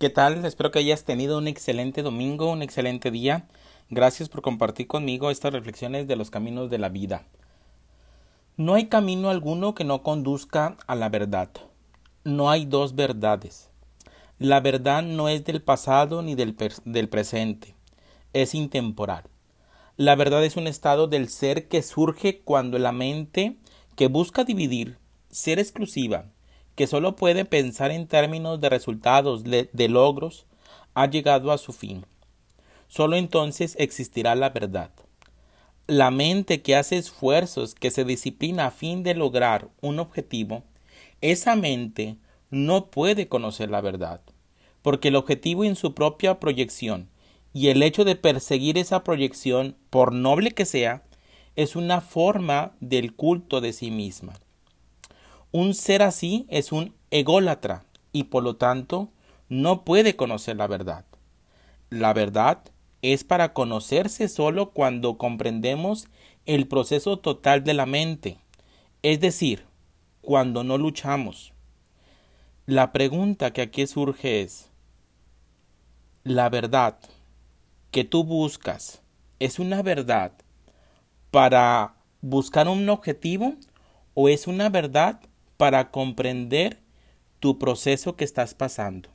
¿Qué tal? Espero que hayas tenido un excelente domingo, un excelente día. Gracias por compartir conmigo estas reflexiones de los caminos de la vida. No hay camino alguno que no conduzca a la verdad. No hay dos verdades. La verdad no es del pasado ni del, presente. Es intemporal. La verdad es un estado del ser que surge cuando la mente que busca dividir, ser exclusiva, que solo puede pensar en términos de resultados, de logros, ha llegado a su fin. Solo entonces existirá la verdad. La mente que hace esfuerzos, que se disciplina a fin de lograr un objetivo, esa mente no puede conocer la verdad, porque el objetivo en su propia proyección y el hecho de perseguir esa proyección, por noble que sea, es una forma del culto de sí misma. Un ser así es un ególatra y por lo tanto no puede conocer la verdad. La verdad es para conocerse solo cuando comprendemos el proceso total de la mente, es decir, cuando no luchamos. La pregunta que aquí surge es, ¿la verdad que tú buscas es una verdad para buscar un objetivo o es una verdad para comprender tu proceso que estás pasando.